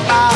bye.